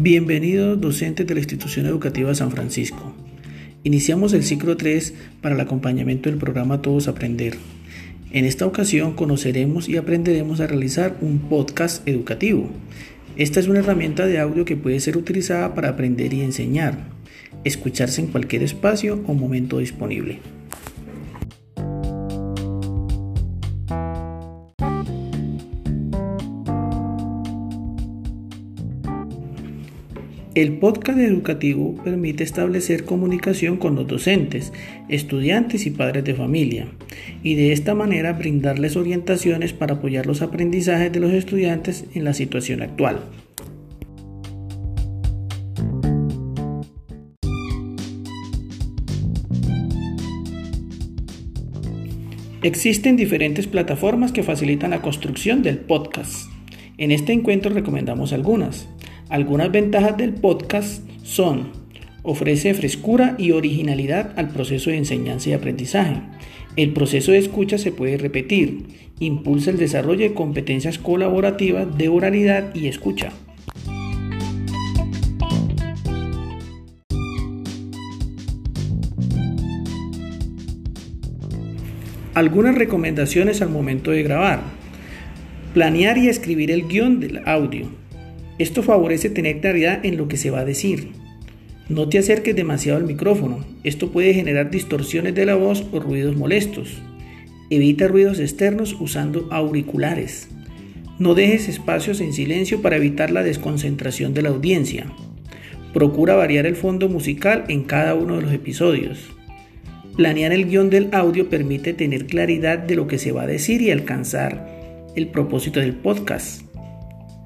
Bienvenidos docentes de la institución educativa San Francisco. Iniciamos el ciclo 3 para el acompañamiento del programa Todos Aprender. En esta ocasión conoceremos y aprenderemos a realizar un podcast educativo. Esta es una herramienta de audio que puede ser utilizada para aprender y enseñar, escucharse en cualquier espacio o momento disponible. El podcast educativo permite establecer comunicación con los docentes, estudiantes y padres de familia, y de esta manera brindarles orientaciones para apoyar los aprendizajes de los estudiantes en la situación actual. Existen diferentes plataformas que facilitan la construcción del podcast. En este encuentro recomendamos algunas. Algunas ventajas del podcast son ofrece frescura y originalidad al proceso de enseñanza y aprendizaje. El proceso de escucha se puede repetir, impulsa el desarrollo de competencias colaborativas de oralidad y escucha. Algunas recomendaciones al momento de grabar. Planear y escribir el guion del audio. Esto favorece tener claridad en lo que se va a decir. No te acerques demasiado al micrófono, esto puede generar distorsiones de la voz o ruidos molestos. Evita ruidos externos usando auriculares. No dejes espacios en silencio para evitar la desconcentración de la audiencia. Procura variar el fondo musical en cada uno de los episodios. Planear el guion del audio permite tener claridad de lo que se va a decir y alcanzar el propósito del podcast.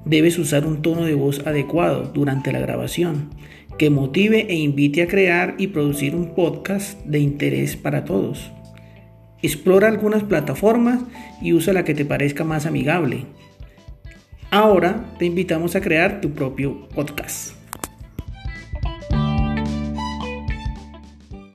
Debes usar un tono de voz adecuado durante la grabación que motive e invite a crear y producir un podcast de interés para todos. Explora algunas plataformas y usa la que te parezca más amigable. Ahora te invitamos a crear tu propio podcast.